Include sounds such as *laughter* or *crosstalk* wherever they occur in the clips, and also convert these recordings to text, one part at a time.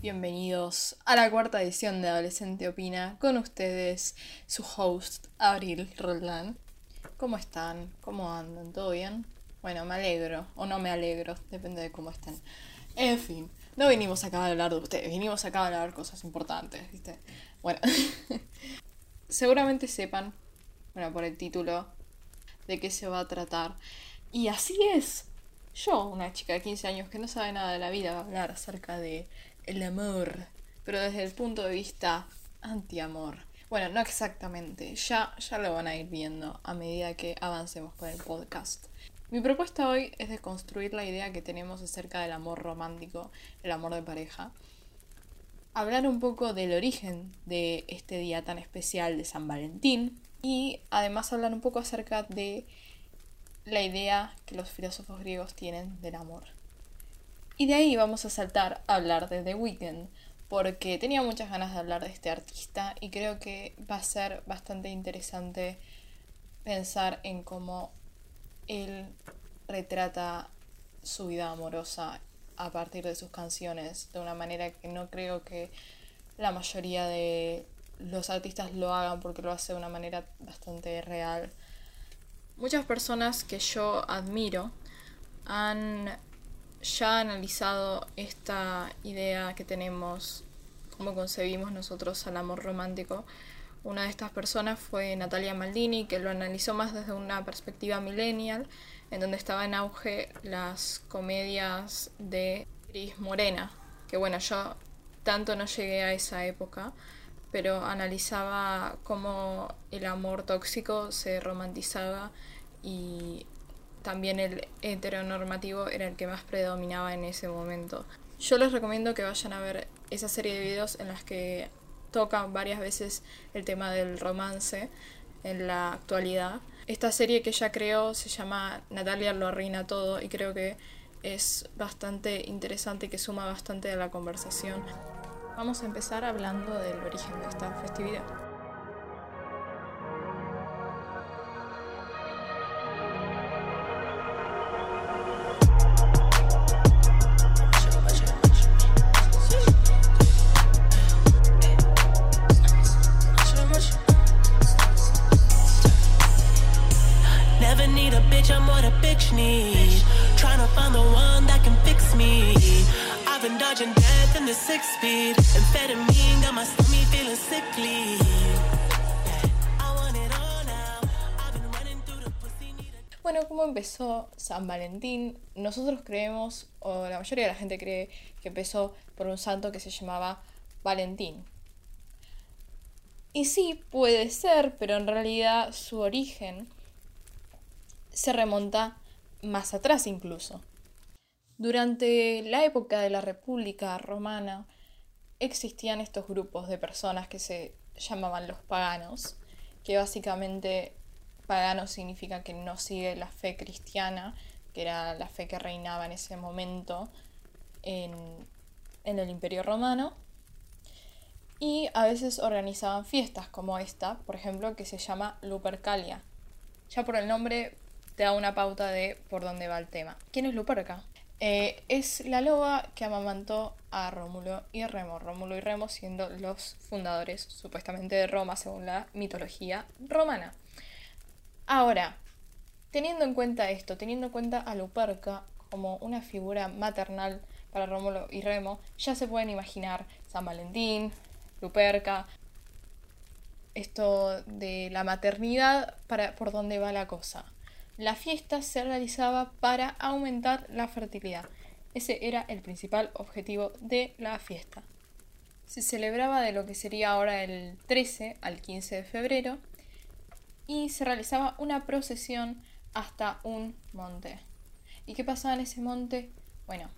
Bienvenidos a la cuarta edición de Adolescente Opina. Con ustedes, su host, Abril Roldán. ¿Cómo están? ¿Cómo andan? ¿Todo bien? Bueno, me alegro, o no me alegro, depende de cómo estén. En fin, no vinimos acá a hablar de ustedes, vinimos acá a hablar cosas importantes, ¿viste? Bueno, *laughs* seguramente sepan, bueno, por el título, de qué se va a tratar. Y así es. Yo, una chica de 15 años que no sabe nada de la vida, va a hablar acerca de el amor, pero desde el punto de vista anti-amor. Bueno, no exactamente, ya, ya lo van a ir viendo a medida que avancemos con el podcast. Mi propuesta hoy es de construir la idea que tenemos acerca del amor romántico, el amor de pareja. Hablar un poco del origen de este día tan especial de San Valentín y además hablar un poco acerca de la idea que los filósofos griegos tienen del amor. Y de ahí vamos a saltar a hablar de The Weeknd, porque tenía muchas ganas de hablar de este artista y creo que va a ser bastante interesante pensar en cómo él retrata su vida amorosa a partir de sus canciones de una manera que no creo que la mayoría de los artistas lo hagan porque lo hace de una manera bastante real. Muchas personas que yo admiro han ya analizado esta idea que tenemos, cómo concebimos nosotros al amor romántico. Una de estas personas fue Natalia Maldini, que lo analizó más desde una perspectiva millennial, en donde estaba en auge las comedias de Cris Morena, que bueno, yo tanto no llegué a esa época, pero analizaba cómo el amor tóxico se romantizaba y también el heteronormativo era el que más predominaba en ese momento. Yo les recomiendo que vayan a ver esa serie de videos en las que tocan varias veces el tema del romance en la actualidad. Esta serie que ella creó se llama Natalia lo arruina todo y creo que es bastante interesante y que suma bastante a la conversación. Vamos a empezar hablando del origen de esta festividad. Bueno, ¿cómo empezó San Valentín? Nosotros creemos, o la mayoría de la gente cree, que empezó por un santo que se llamaba Valentín. Y sí, puede ser, pero en realidad su origen se remonta más atrás incluso. Durante la época de la República Romana existían estos grupos de personas que se llamaban los paganos, que básicamente pagano significa que no sigue la fe cristiana, que era la fe que reinaba en ese momento en, en el Imperio Romano. Y a veces organizaban fiestas como esta, por ejemplo, que se llama Lupercalia. Ya por el nombre te da una pauta de por dónde va el tema. ¿Quién es Luperca? Eh, es la loba que amamantó a Rómulo y Remo. Rómulo y Remo siendo los fundadores supuestamente de Roma según la mitología romana. Ahora, teniendo en cuenta esto, teniendo en cuenta a Luperca como una figura maternal para Rómulo y Remo, ya se pueden imaginar San Valentín, Luperca, esto de la maternidad para por dónde va la cosa. La fiesta se realizaba para aumentar la fertilidad. Ese era el principal objetivo de la fiesta. Se celebraba de lo que sería ahora el 13 al 15 de febrero y se realizaba una procesión hasta un monte. ¿Y qué pasaba en ese monte? Bueno,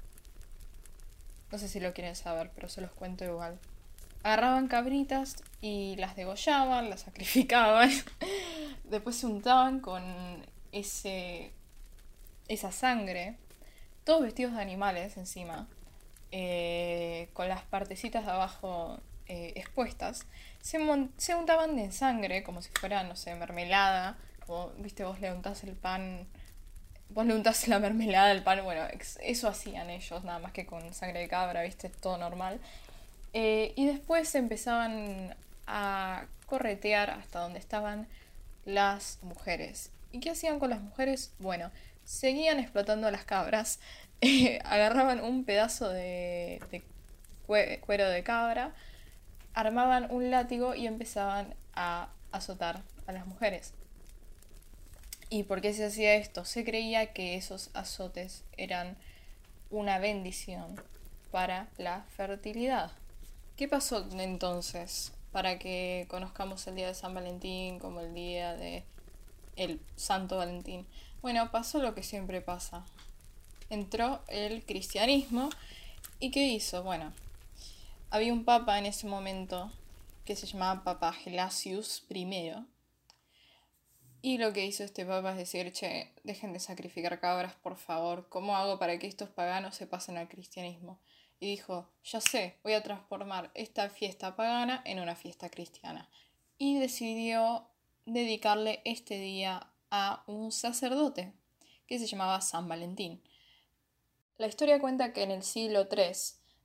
no sé si lo quieren saber, pero se los cuento igual. Agarraban cabritas y las degollaban, las sacrificaban. *laughs* Después se untaban con ese, esa sangre, todos vestidos de animales encima, eh, con las partecitas de abajo eh, expuestas, se, se untaban de sangre como si fuera, no sé, mermelada, como, viste, vos le untás el pan vos le untas la mermelada al pan, bueno, eso hacían ellos, nada más que con sangre de cabra, viste, todo normal. Eh, y después empezaban a corretear hasta donde estaban las mujeres. ¿Y qué hacían con las mujeres? Bueno, seguían explotando a las cabras, *laughs* eh, agarraban un pedazo de, de cue- cuero de cabra, armaban un látigo y empezaban a azotar a las mujeres. ¿Y por qué se hacía esto? Se creía que esos azotes eran una bendición para la fertilidad. ¿Qué pasó entonces para que conozcamos el día de San Valentín como el día de el Santo Valentín? Bueno, pasó lo que siempre pasa. Entró el cristianismo y ¿qué hizo? Bueno, había un papa en ese momento que se llamaba Papa Gelasius I. Y lo que hizo este papa es decir, che, dejen de sacrificar cabras, por favor. ¿Cómo hago para que estos paganos se pasen al cristianismo? Y dijo, ya sé, voy a transformar esta fiesta pagana en una fiesta cristiana. Y decidió dedicarle este día a un sacerdote que se llamaba San Valentín. La historia cuenta que en el siglo III,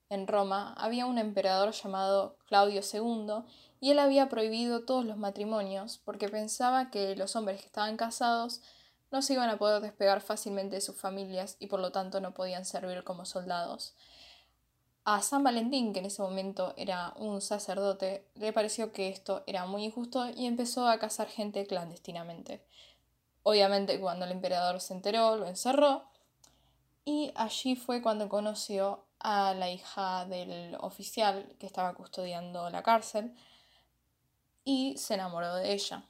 en Roma, había un emperador llamado Claudio II y él había prohibido todos los matrimonios porque pensaba que los hombres que estaban casados no se iban a poder despegar fácilmente de sus familias y por lo tanto no podían servir como soldados. A San Valentín, que en ese momento era un sacerdote, le pareció que esto era muy injusto y empezó a casar gente clandestinamente. Obviamente cuando el emperador se enteró, lo encerró y allí fue cuando conoció a la hija del oficial que estaba custodiando la cárcel y se enamoró de ella.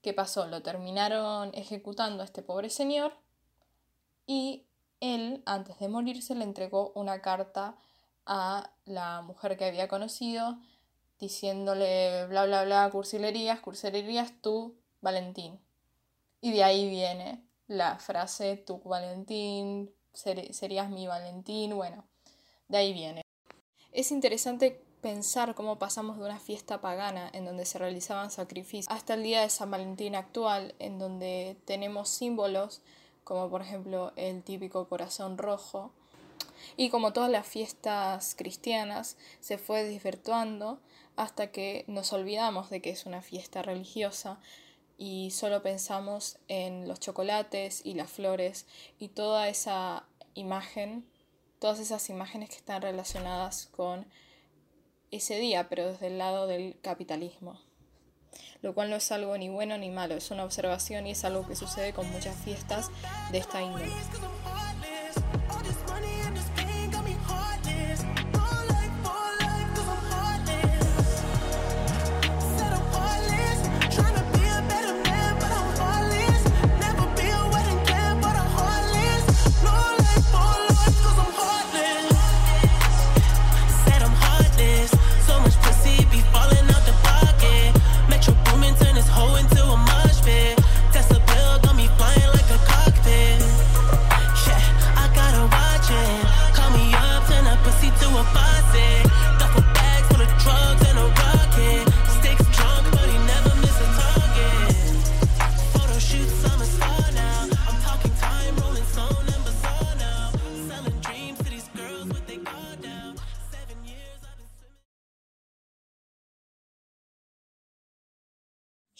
¿Qué pasó? Lo terminaron ejecutando a este pobre señor y él, antes de morirse, le entregó una carta a la mujer que había conocido diciéndole bla bla bla, cursilerías, cursilerías, tú, Valentín. Y de ahí viene la frase tú, Valentín, ser- serías mi Valentín, bueno, de ahí viene. Es interesante pensar cómo pasamos de una fiesta pagana en donde se realizaban sacrificios hasta el día de San Valentín actual en donde tenemos símbolos como por ejemplo el típico corazón rojo y como todas las fiestas cristianas se fue desvirtuando hasta que nos olvidamos de que es una fiesta religiosa y solo pensamos en los chocolates y las flores y toda esa imagen, todas esas imágenes que están relacionadas con ese día, pero desde el lado del capitalismo. Lo cual no es algo ni bueno ni malo, es una observación y es algo que sucede con muchas fiestas de esta índole.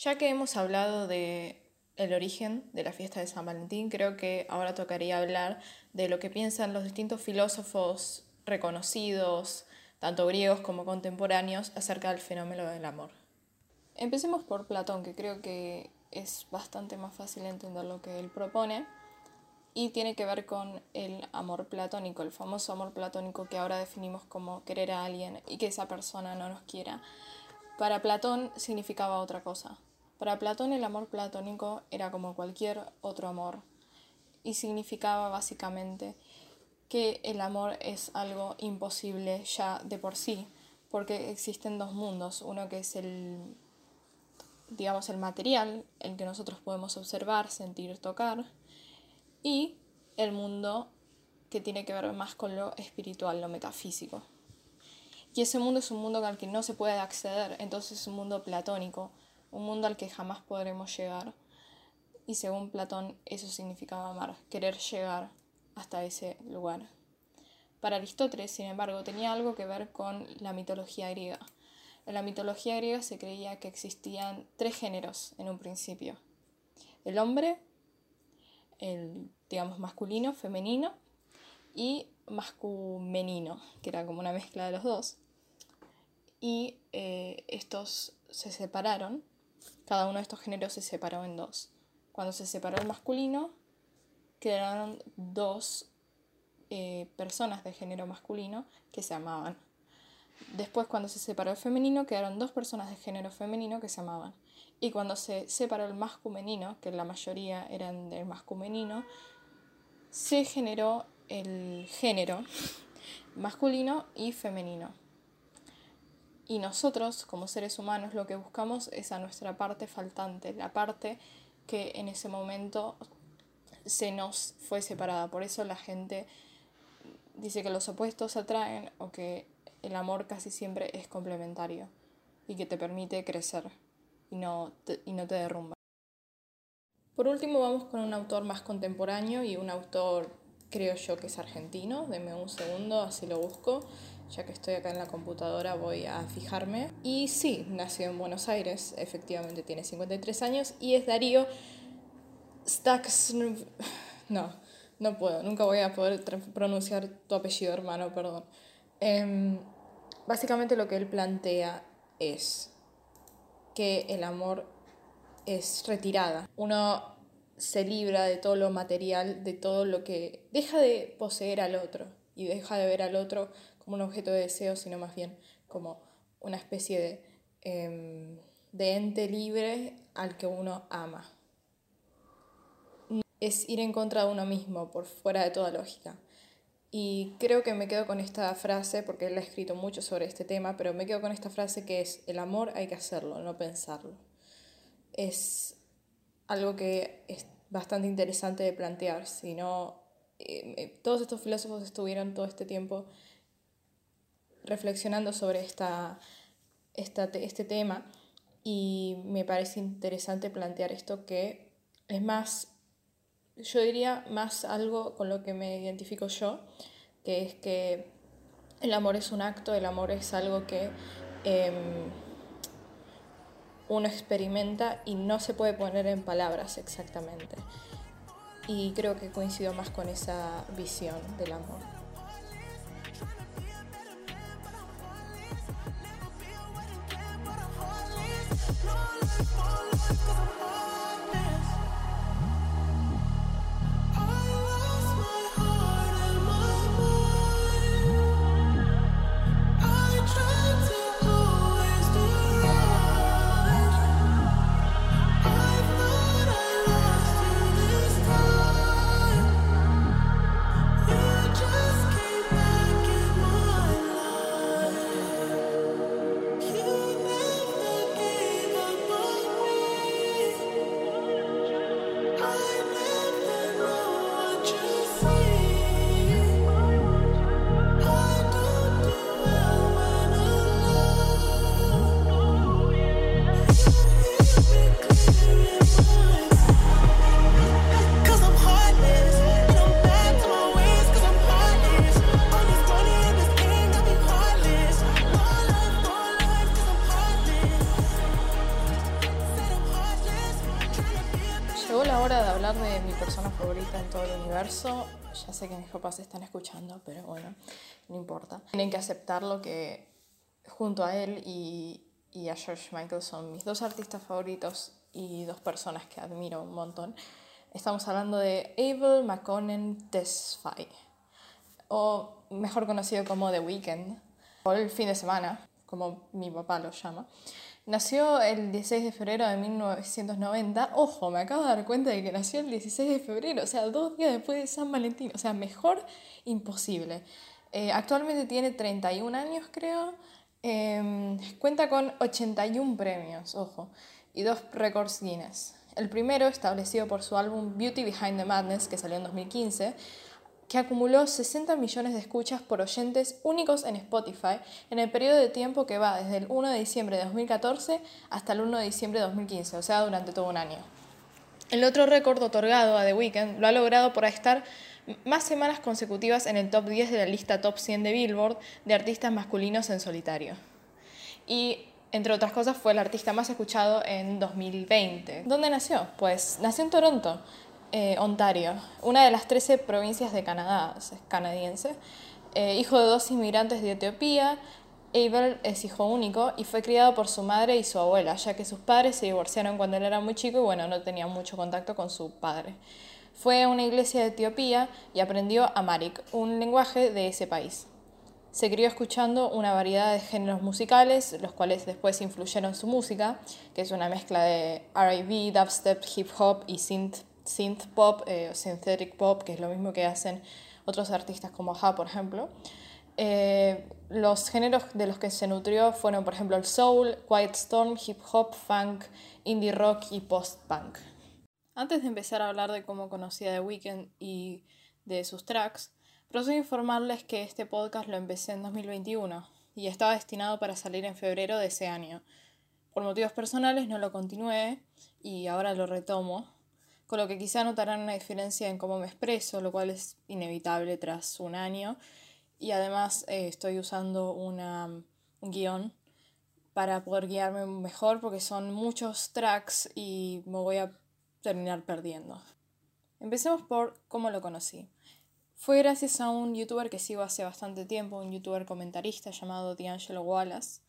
Ya que hemos hablado de el origen de la fiesta de San Valentín, creo que ahora tocaría hablar de lo que piensan los distintos filósofos reconocidos, tanto griegos como contemporáneos, acerca del fenómeno del amor. Empecemos por Platón, que creo que es bastante más fácil entender lo que él propone y tiene que ver con el amor platónico, el famoso amor platónico que ahora definimos como querer a alguien y que esa persona no nos quiera. Para Platón significaba otra cosa. Para Platón el amor platónico era como cualquier otro amor y significaba básicamente que el amor es algo imposible ya de por sí, porque existen dos mundos, uno que es el digamos el material, el que nosotros podemos observar, sentir, tocar, y el mundo que tiene que ver más con lo espiritual, lo metafísico. Y ese mundo es un mundo al que no se puede acceder, entonces es un mundo platónico, un mundo al que jamás podremos llegar. y según Platón eso significaba amar, querer llegar hasta ese lugar. Para Aristóteles, sin embargo, tenía algo que ver con la mitología griega. En la mitología griega se creía que existían tres géneros en un principio. El hombre, el digamos masculino, femenino y mascumenino, que era como una mezcla de los dos. Y eh, estos se separaron, cada uno de estos géneros se separó en dos. Cuando se separó el masculino, quedaron dos eh, personas de género masculino que se amaban. Después, cuando se separó el femenino, quedaron dos personas de género femenino que se amaban. Y cuando se separó el mascumenino, que la mayoría eran del mascumenino, se generó el género masculino y femenino. Y nosotros, como seres humanos, lo que buscamos es a nuestra parte faltante, la parte que en ese momento se nos fue separada. Por eso la gente dice que los opuestos atraen o que el amor casi siempre es complementario y que te permite crecer y no te, y no te derrumba. Por último vamos con un autor más contemporáneo y un autor creo yo que es argentino. Deme un segundo, así lo busco. Ya que estoy acá en la computadora voy a fijarme. Y sí, nació en Buenos Aires, efectivamente tiene 53 años y es Darío Stax... *sighs* No, no puedo, nunca voy a poder pronunciar tu apellido, hermano, perdón. Em, básicamente lo que él plantea es que el amor es retirada. Uno se libra de todo lo material, de todo lo que deja de poseer al otro y deja de ver al otro como un objeto de deseo, sino más bien como una especie de, em, de ente libre al que uno ama. Es ir en contra de uno mismo, por fuera de toda lógica. Y creo que me quedo con esta frase, porque él ha escrito mucho sobre este tema, pero me quedo con esta frase que es, el amor hay que hacerlo, no pensarlo. Es algo que es bastante interesante de plantear, si no, eh, eh, todos estos filósofos estuvieron todo este tiempo reflexionando sobre esta, esta, este tema y me parece interesante plantear esto que es más yo diría más algo con lo que me identifico yo, que es que el amor es un acto, el amor es algo que em, uno experimenta y no se puede poner en palabras exactamente. Y creo que coincido más con esa visión del amor. Ya sé que mis papás están escuchando, pero bueno, no importa. Tienen que aceptar lo que junto a él y, y a George Michael son mis dos artistas favoritos y dos personas que admiro un montón. Estamos hablando de Abel McConnell Tesfaye, o mejor conocido como The Weeknd, o el fin de semana, como mi papá lo llama. Nació el 16 de febrero de 1990. Ojo, me acabo de dar cuenta de que nació el 16 de febrero, o sea, dos días después de San Valentín. O sea, mejor imposible. Eh, actualmente tiene 31 años, creo. Em, cuenta con 81 premios, ojo, y dos récords Guinness. El primero, establecido por su álbum Beauty Behind the Madness, que salió en 2015, que acumuló 60 millones de escuchas por oyentes únicos en Spotify en el periodo de tiempo que va desde el 1 de diciembre de 2014 hasta el 1 de diciembre de 2015, o sea, durante todo un año. El otro récord otorgado a The Weeknd lo ha logrado por estar más semanas consecutivas en el top 10 de la lista top 100 de Billboard de artistas masculinos en solitario. Y entre otras cosas fue el artista más escuchado en 2020. ¿Dónde nació? Pues nació en Toronto, eh, Ontario, una de las 13 provincias de Canadá, es canadiense. Eh, hijo de dos inmigrantes de Etiopía, Abel es hijo único y fue criado por su madre y su abuela, ya que sus padres se divorciaron cuando él era muy chico y bueno, no tenía mucho contacto con su padre. Fue a una iglesia de Etiopía y aprendió Amharic, un lenguaje de ese país. Se crió escuchando una variedad de géneros musicales, los cuales después influyeron su música, que es una mezcla de RB, dubstep, hip hop y synth, synth pop eh, o synthetic pop, que es lo mismo que hacen otros artistas como Ha, por ejemplo. Eh, los géneros de los que se nutrió fueron, por ejemplo, el soul, quiet storm, hip hop, funk, indie rock y post-punk. Antes de empezar a hablar de cómo conocía The Weeknd y de sus tracks, procedo informarles que este podcast lo empecé en 2021 y estaba destinado para salir en febrero de ese año. Por motivos personales no lo continué y ahora lo retomo, con lo que quizá notarán una diferencia en cómo me expreso, lo cual es inevitable tras un año y además eh, estoy usando una, un guion para poder guiarme mejor porque son muchos tracks y me voy a terminar perdiendo. Empecemos por cómo lo conocí. Fue gracias a un youtuber que sigo hace bastante tiempo, un youtuber comentarista llamado D'Angelo Wallace,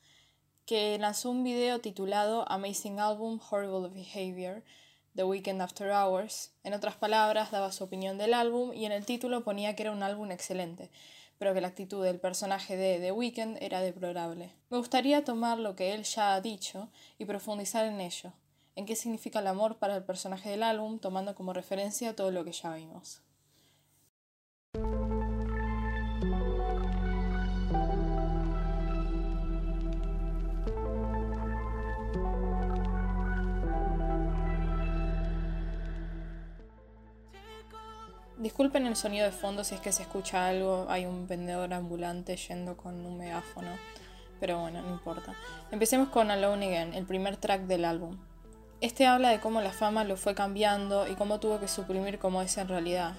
que lanzó un video titulado Amazing Album Horrible Behavior, The Weekend After Hours. En otras palabras, daba su opinión del álbum y en el título ponía que era un álbum excelente pero que la actitud del personaje de The Weeknd era deplorable. Me gustaría tomar lo que él ya ha dicho y profundizar en ello, en qué significa el amor para el personaje del álbum, tomando como referencia todo lo que ya vimos. Disculpen el sonido de fondo si es que se escucha algo, hay un vendedor ambulante yendo con un megáfono, pero bueno, no importa. Empecemos con Alone Again, el primer track del álbum. Este habla de cómo la fama lo fue cambiando y cómo tuvo que suprimir cómo es en realidad.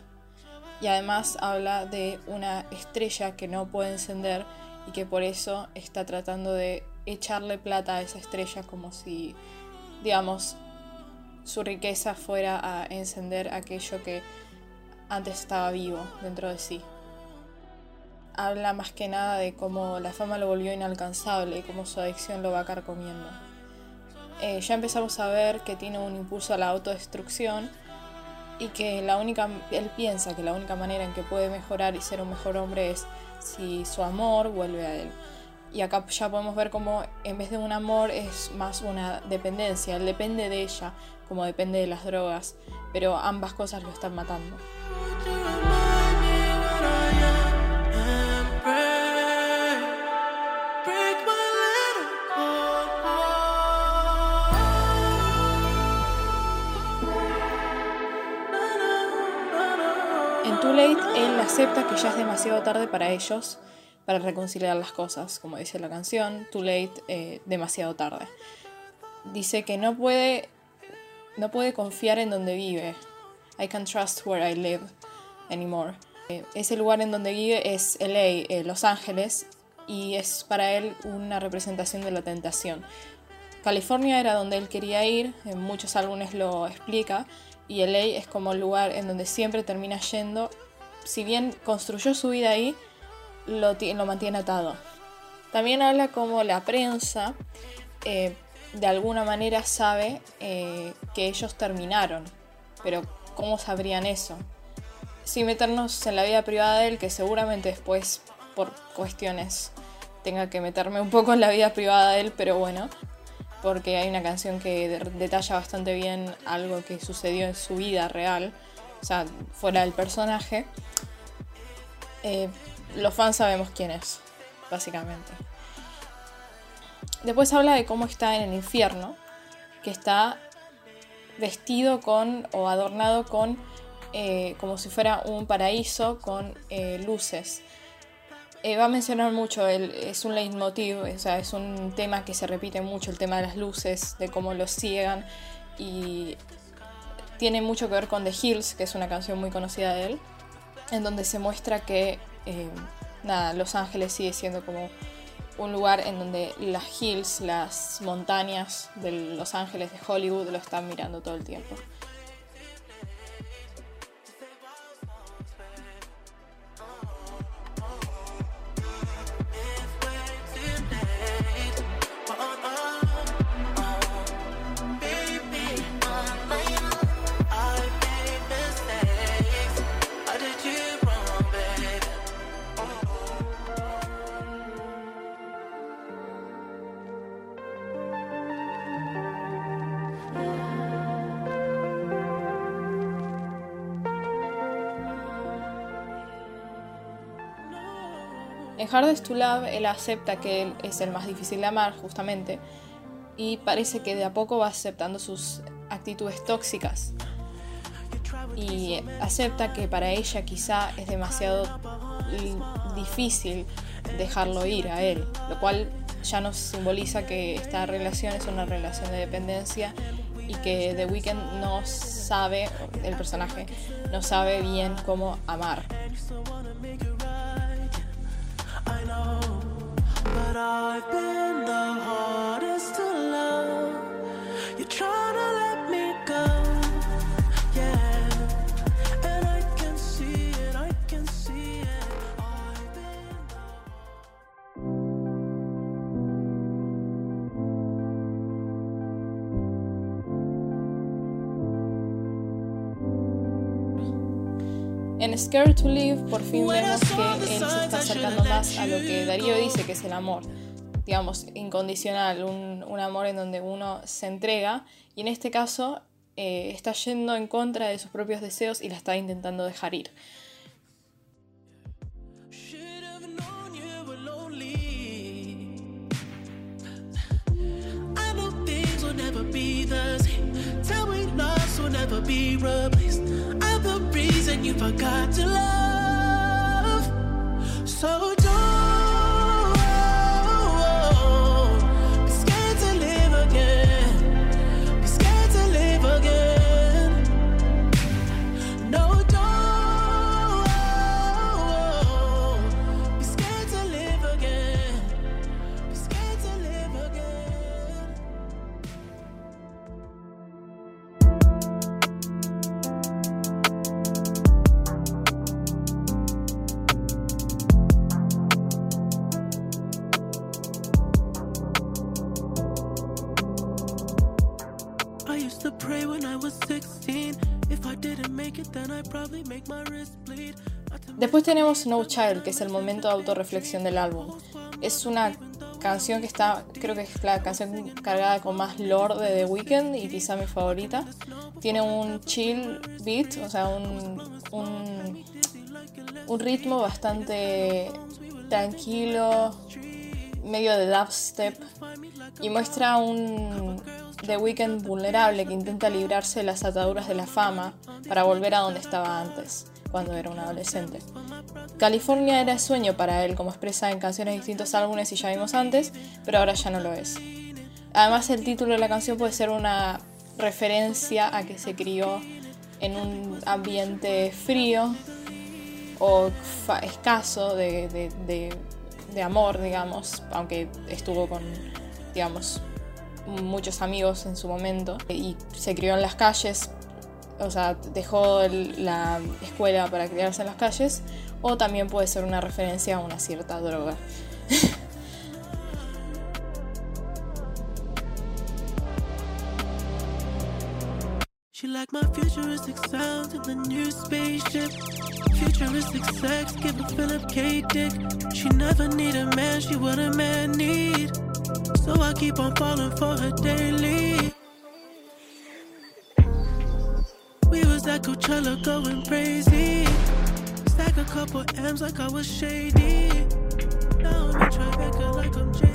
Y además habla de una estrella que no puede encender y que por eso está tratando de echarle plata a esa estrella como si, digamos, su riqueza fuera a encender aquello que antes estaba vivo dentro de sí. Habla más que nada de cómo la fama lo volvió inalcanzable y cómo su adicción lo va carcomiendo. Eh, ya empezamos a ver que tiene un impulso a la autodestrucción y que la única, él piensa que la única manera en que puede mejorar y ser un mejor hombre es si su amor vuelve a él. Y acá ya podemos ver cómo en vez de un amor es más una dependencia, él depende de ella como depende de las drogas, pero ambas cosas lo están matando. En Too Late, él acepta que ya es demasiado tarde para ellos para reconciliar las cosas, como dice la canción, Too Late, eh, demasiado tarde. Dice que no puede, no puede confiar en donde vive. I can't trust where I live anymore. Eh, ese lugar en donde vive es LA, eh, Los Ángeles, y es para él una representación de la tentación. California era donde él quería ir, en muchos álbumes lo explica, y LA es como el lugar en donde siempre termina yendo. Si bien construyó su vida ahí, lo, lo mantiene atado. También habla como la prensa eh, de alguna manera sabe que ellos terminaron, pero ¿cómo sabrían eso? sin meternos en la vida privada de él, que seguramente después, por cuestiones, tenga que meterme un poco en la vida privada de él, pero bueno, porque hay una canción que detalla bastante bien algo que sucedió en su vida real, o sea, fuera del personaje. Eh, los fans sabemos quién es, básicamente. Después habla de cómo está en el infierno, que está vestido con o adornado con eh, como si fuera un paraíso con eh, luces. Eh, va a mencionar mucho, el, es un leitmotiv, o sea, es un tema que se repite mucho, el tema de las luces, de cómo los ciegan y tiene mucho que ver con The Hills, que es una canción muy conocida de él, en donde se muestra que eh, nada, Los Ángeles sigue siendo como un lugar en donde las hills, las montañas de Los Ángeles de Hollywood lo están mirando todo el tiempo. Hardest to Love, él acepta que él es el más difícil de amar, justamente, y parece que de a poco va aceptando sus actitudes tóxicas. Y acepta que para ella quizá es demasiado difícil dejarlo ir a él, lo cual ya nos simboliza que esta relación es una relación de dependencia y que The Weeknd no sabe, el personaje, no sabe bien cómo amar. En Scared to Live por fin vemos que él se está acercando más a lo que Darío dice que es el amor, digamos, incondicional, un, un amor en donde uno se entrega y en este caso eh, está yendo en contra de sus propios deseos y la está intentando dejar ir. To Después tenemos No Child, que es el momento de autorreflexión del álbum. Es una canción que está, creo que es la canción cargada con más lore de The Weeknd y quizá mi favorita. Tiene un chill beat, o sea, un, un, un ritmo bastante tranquilo, medio de dubstep, y muestra un The Weeknd vulnerable que intenta librarse de las ataduras de la fama para volver a donde estaba antes cuando era un adolescente. California era sueño para él, como expresa en canciones de distintos álbumes y ya vimos antes, pero ahora ya no lo es. Además, el título de la canción puede ser una referencia a que se crió en un ambiente frío o escaso de, de amor, digamos, aunque estuvo con, digamos, muchos amigos en su momento y se crió en las calles o sea, dejó la escuela para criarse en las calles, o también puede ser una referencia a una cierta droga. She never need a man, she what a man need. So I keep on falling for her daily. We was at Coachella going crazy. Stack a couple M's like I was shady. Now I'm in Tribeca like I'm Jay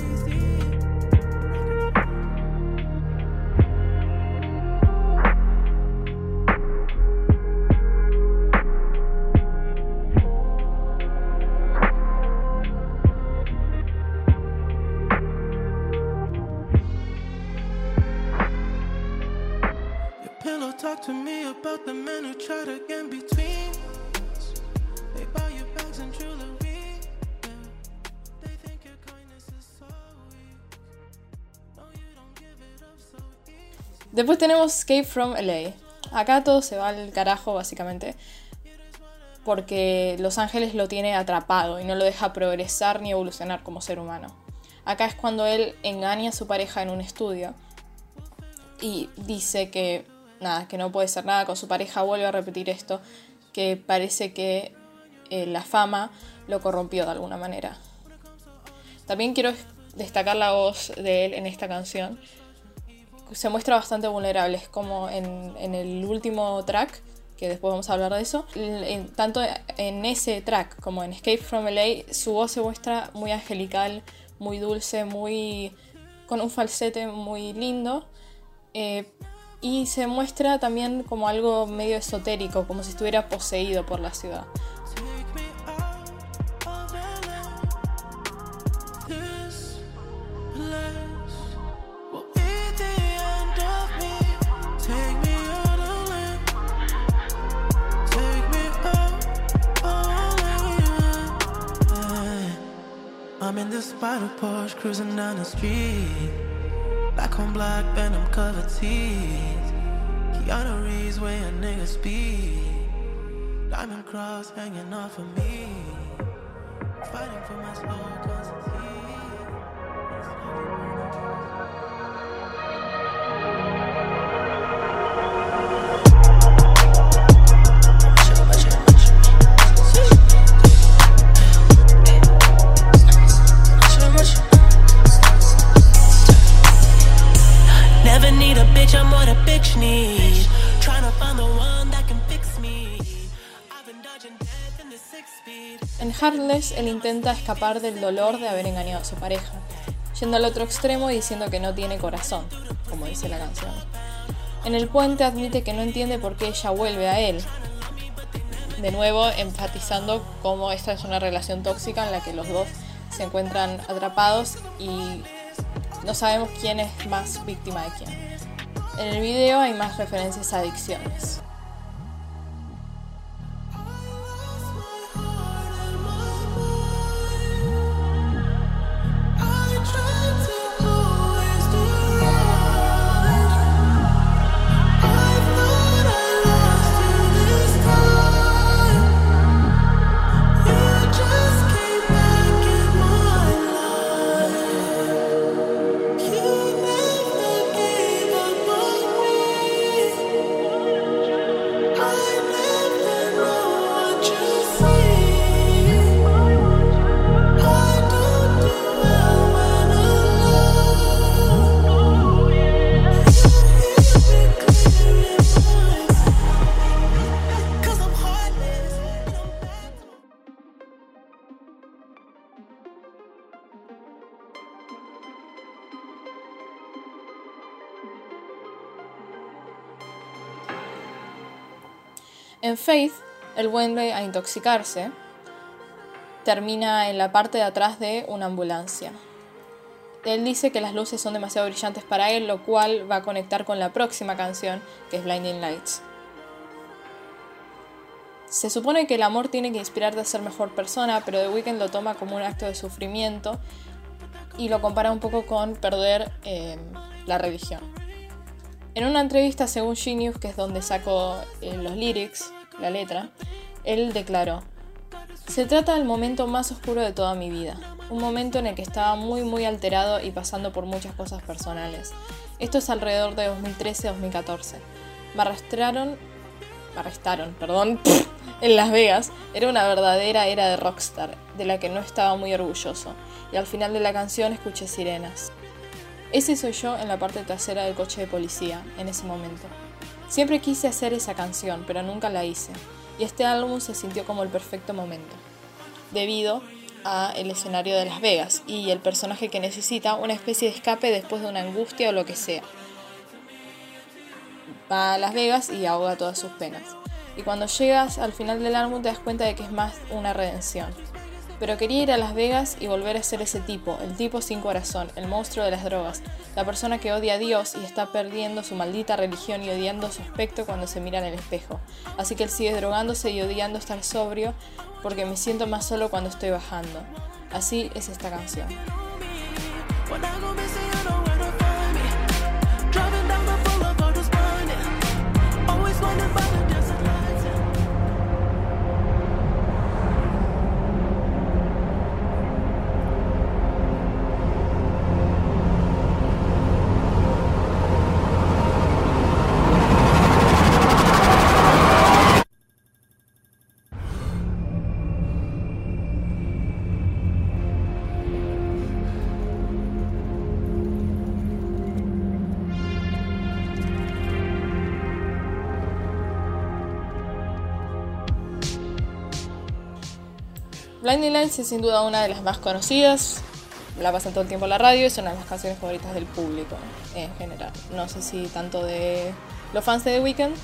Después tenemos Escape from LA. Acá todo se va al carajo, básicamente. Porque Los Ángeles lo tiene atrapado y no lo deja progresar ni evolucionar como ser humano. Acá es cuando él engaña a su pareja en un estudio y dice que nada, que no puede ser nada con su pareja, vuelve a repetir esto, que parece que eh, la fama lo corrompió de alguna manera. También quiero destacar la voz de él en esta canción. Se muestra bastante vulnerable, es como en, en el último track, que después vamos a hablar de eso. tanto en ese track como en Escape from LA, su voz se muestra muy angelical, muy dulce, muy con un falsete muy lindo. Eh, y se muestra también como algo medio esotérico, como si estuviera poseído por la ciudad. I'm in the cruising down street. Black on black, venom covered teeth. Keanu Reeves way a nigga speed. Diamond cross hanging off of me. Fighting for my slow Constantine. En Heartless, él intenta escapar del dolor de haber engañado a su pareja, yendo al otro extremo y diciendo que no tiene corazón, como dice la canción. En el puente admite que no entiende por qué ella vuelve a él, de nuevo enfatizando cómo esta es una relación tóxica en la que los dos se encuentran atrapados y no sabemos quién es más víctima de quién. En el video hay más referencias a adicciones. En Faith, él vuelve a intoxicarse. Termina en la parte de atrás de una ambulancia. Él dice que las luces son demasiado brillantes para él, lo cual va a conectar con la próxima canción, que es Blinding Lights. Se supone que el amor tiene que inspirarte a ser mejor persona, pero The Weeknd lo toma como un acto de sufrimiento y lo compara un poco con perder eh, la religión. En una entrevista según Genius, que es donde sacó eh, los lyrics, la letra, él declaró, se trata del momento más oscuro de toda mi vida, un momento en el que estaba muy muy alterado y pasando por muchas cosas personales. Esto es alrededor de 2013-2014. Me arrastraron, me arrestaron, perdón, *laughs* en Las Vegas. Era una verdadera era de rockstar, de la que no estaba muy orgulloso. Y al final de la canción escuché sirenas. Ese soy yo en la parte trasera del coche de policía, en ese momento. Siempre quise hacer esa canción, pero nunca la hice. Y este álbum se sintió como el perfecto momento, debido a el escenario de Las Vegas y el personaje que necesita una especie de escape después de una angustia o lo que sea. Va a Las Vegas y ahoga todas sus penas. Y cuando llegas al final del álbum te das cuenta de que es más una redención. Pero quería ir a Las Vegas y volver a ser ese tipo, el tipo sin corazón, el monstruo de las drogas, la persona que odia a Dios y está perdiendo su maldita religión y odiando su aspecto cuando se mira en el espejo. Así que él sigue drogándose y odiando estar sobrio porque me siento más solo cuando estoy bajando. Así es esta canción. Blinding Lights es sin duda una de las más conocidas. La pasan todo el tiempo en la radio, es una de las canciones favoritas del público en general. No sé si tanto de los fans de The Weeknd,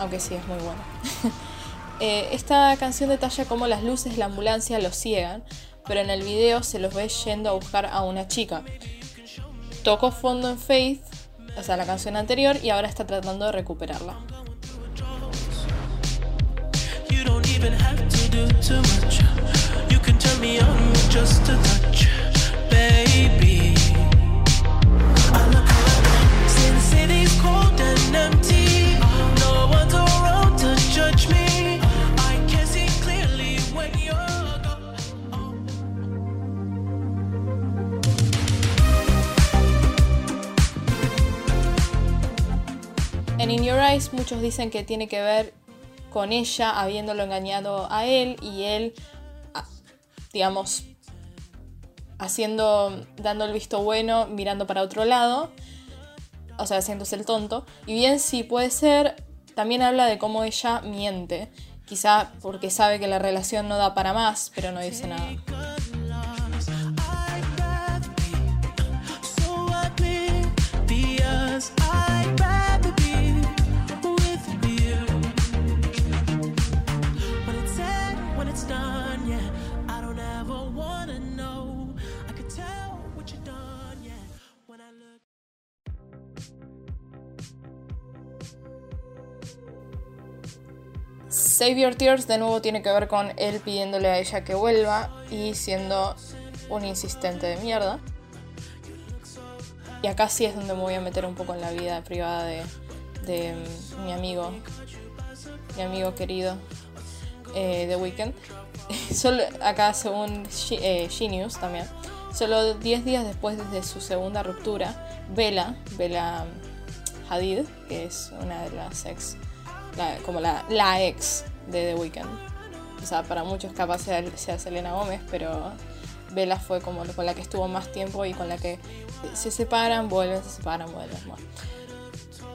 aunque sí es muy buena. *laughs* Eh, esta canción detalla cómo las luces de la ambulancia los ciegan, pero en el video se los ve yendo a buscar a una chica. Tocó fondo en Faith, o sea, la canción anterior, y ahora está tratando de recuperarla. En In Your Eyes muchos dicen que tiene que ver con ella habiéndolo engañado a él y él, digamos, haciendo, dando el visto bueno, mirando para otro lado, o sea, haciéndose el tonto. Y bien, sí puede ser, también habla de cómo ella miente, quizá porque sabe que la relación no da para más, pero no dice nada. Save Tears de nuevo tiene que ver con él pidiéndole a ella que vuelva y siendo un insistente de mierda. Y acá sí es donde me voy a meter un poco en la vida privada de, mm, mi amigo, mi amigo querido eh, The Weeknd. *laughs* Solo acá según eh, Genius también, solo 10 días después de su segunda ruptura, Bella, Bella Hadid, que es una de las ex, como la, la ex de The Weeknd. O sea, para muchos capaz sea, sea Selena Gómez, pero Bella fue como con la que estuvo más tiempo y con la que se separan, vuelven, se separan, vuelven.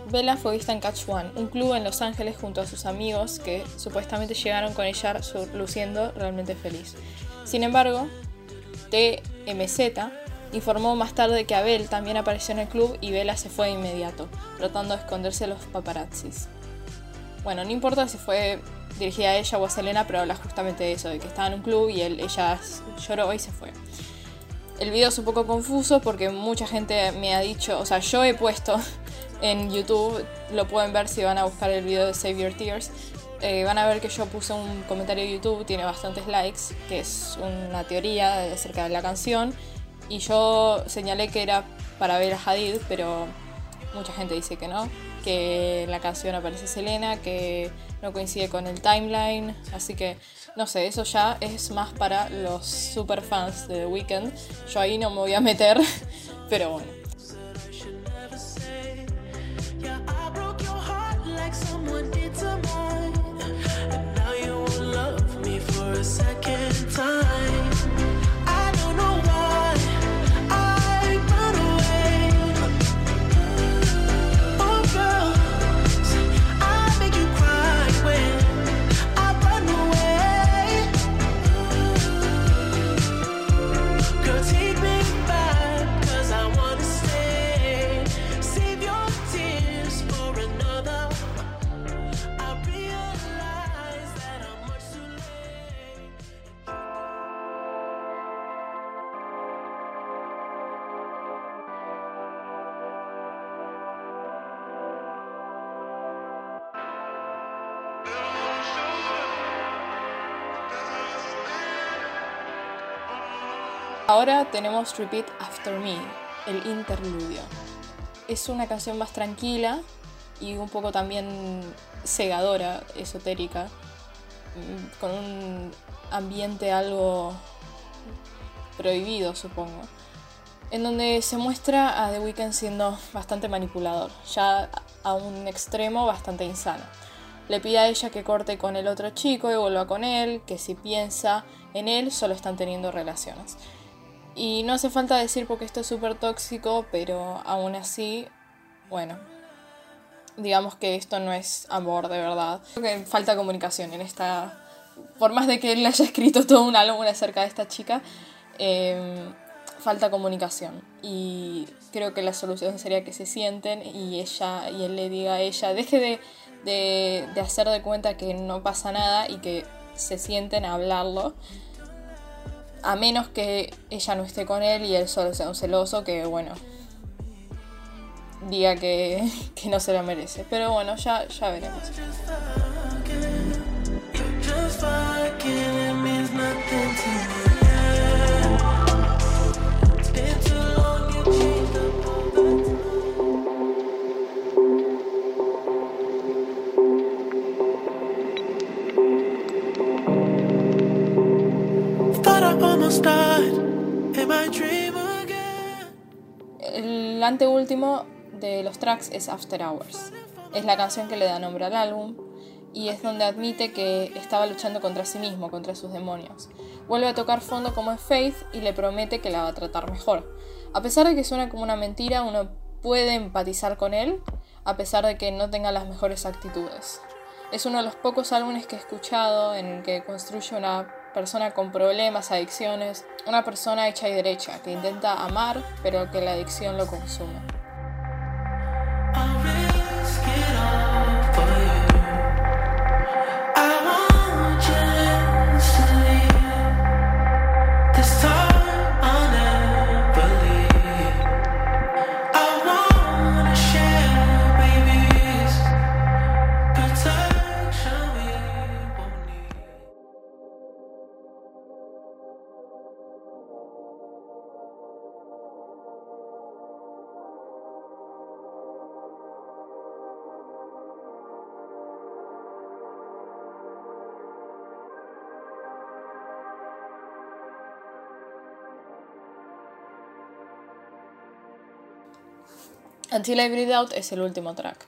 Bella fue vista en Catch One, un club en Los Ángeles junto a sus amigos que supuestamente llegaron con ella luciendo realmente feliz. Sin embargo, TMZ informó más tarde que Abel también apareció en el club y Bella se fue de inmediato, tratando de esconderse de los paparazzis. Bueno, no importa si fue dirigida a ella o a Selena, pero habla justamente de eso, de que estaba en un club y él, ella lloró y se fue. El video es un poco confuso porque mucha gente me ha dicho, o sea, yo he puesto *laughs* en YouTube, lo pueden ver si van a buscar el video de Save Your Tears, eh, van a ver que yo puse un comentario de YouTube, tiene bastantes likes, que es una teoría acerca de la canción, y yo señalé que era para ver a Hadid, pero mucha gente dice que no, que en la canción aparece Selena, que no coincide con el timeline, así que no sé, eso ya es más para los super fans de The Weeknd. Yo ahí no me voy a meter, *laughs* pero bueno. Ahora tenemos Repeat After Me, el interludio. Es una canción más tranquila y un poco también cegadora, esotérica, mm, con un ambiente algo prohibido, supongo, en donde se muestra a The Weeknd siendo bastante manipulador, ya a un extremo bastante insano. Le pide a ella que corte con el otro chico y vuelva con él, que si piensa en él solo están teniendo relaciones. Y no hace falta decir porque esto es súper tóxico, pero aún así, bueno, digamos que esto no es amor de verdad. Creo que falta comunicación en esta... Por más de que él haya *laughs* escrito todo un álbum acerca de esta chica, em, falta comunicación. Y creo que la solución sería que se sienten y ella y él le diga a ella, deje de, de, de hacer de cuenta que no pasa nada y que se sienten a hablarlo. A menos que ella no esté con él y él solo sea un celoso, que bueno, diga que, *laughs* que no se lo merece. Pero bueno, ya, ya veremos. El anteúltimo de los tracks es After Hours. Es la canción que le da nombre al álbum y es donde admite que estaba luchando contra sí mismo, contra sus demonios. Vuelve a tocar fondo como es Faith y le promete que la va a tratar mejor. A pesar de que suena como una mentira, uno puede empatizar con él, a pesar de que no tenga las mejores actitudes. Es uno de los pocos álbumes que he escuchado en el que construye una persona con problemas, adicciones, una persona hecha y derecha, que intenta amar, pero que la adicción lo consume. Until I Out es el último track.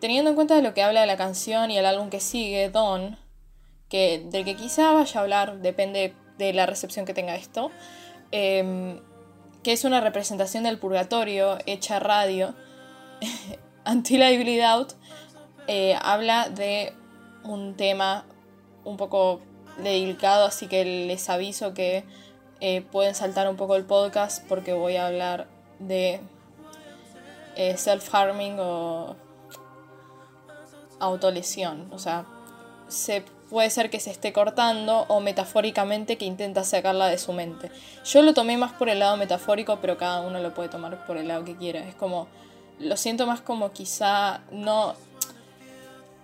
Teniendo en cuenta lo que habla de la canción y el álbum que sigue, Dawn, que, del que quizá vaya a hablar, depende de la recepción que tenga esto, em, que es una representación del purgatorio hecha radio, *laughs* Until I Bleed Out eh, habla de un tema un poco delicado, así que les aviso que eh, pueden saltar un poco el podcast porque voy a hablar de eh, self-harming o autolesión. O sea, se, puede ser que se esté cortando o metafóricamente que intenta sacarla de su mente. Yo lo tomé más por el lado metafórico, pero cada uno lo puede tomar por el lado que quiera. Es como, lo siento más como quizá no...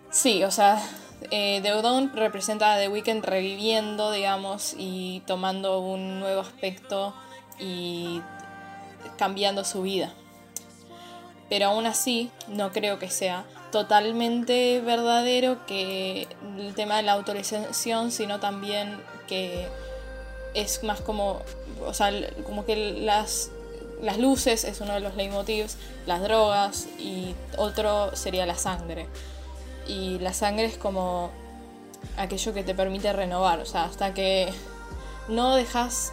Sí, o sea, eh, The Dawn representa a The Weeknd reviviendo, digamos, y tomando un nuevo aspecto y cambiando su vida pero aún así no creo que sea totalmente verdadero que el tema de la autorización, sino también que es más como, o sea, como que las, las luces es uno de los leitmotivs, las drogas y otro sería la sangre. Y la sangre es como aquello que te permite renovar, o sea, hasta que no dejas,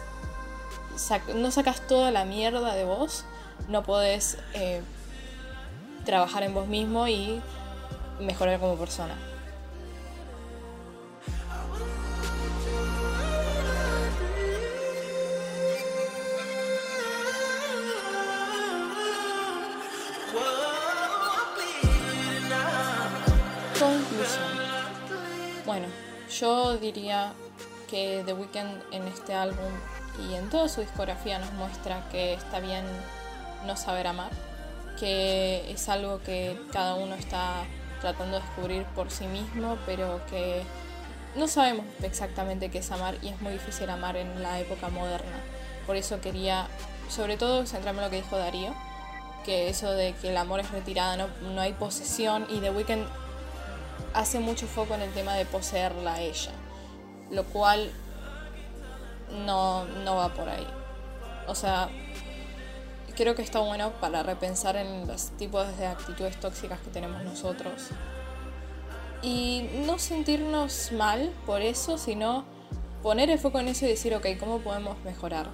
no sacas toda la mierda de vos, no podés eh, trabajar en vos mismo y mejorar como persona. Conclusión. Bueno, yo diría que The Weeknd en este álbum y en toda su discografía nos muestra que está bien no saber amar, que es algo que cada uno está tratando de descubrir por sí mismo, pero que no sabemos exactamente qué es amar y es muy difícil amar en la época moderna. por eso quería, sobre todo, centrarme en lo que dijo Darío, que eso de que el amor es retirada, no, no hay posesión, y The Weeknd hace mucho foco en el tema de poseerla a ella, lo cual no, no va por ahí. O sea, creo que está bueno para repensar en los tipos de actitudes tóxicas que tenemos nosotros. Y no sentirnos mal por eso, sino poner el foco en eso y decir, ok, ¿cómo podemos mejorar?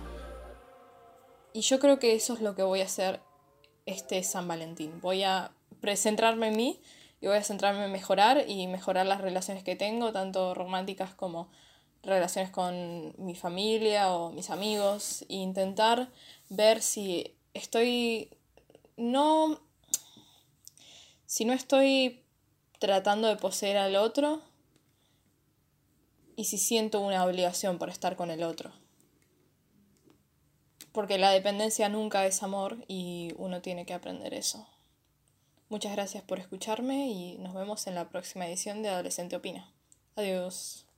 Y yo creo que eso es lo que voy a hacer este San Valentín. Voy a centrarme en mí y voy a centrarme en mejorar y mejorar las relaciones que tengo, tanto románticas como relaciones con mi familia o mis amigos, e intentar ver si estoy no si no estoy tratando de poseer al otro y si siento una obligación por estar con el otro. Porque la dependencia nunca es amor y uno tiene que aprender eso. Muchas gracias por escucharme y nos vemos en la próxima edición de Adolescente Opina. Adiós.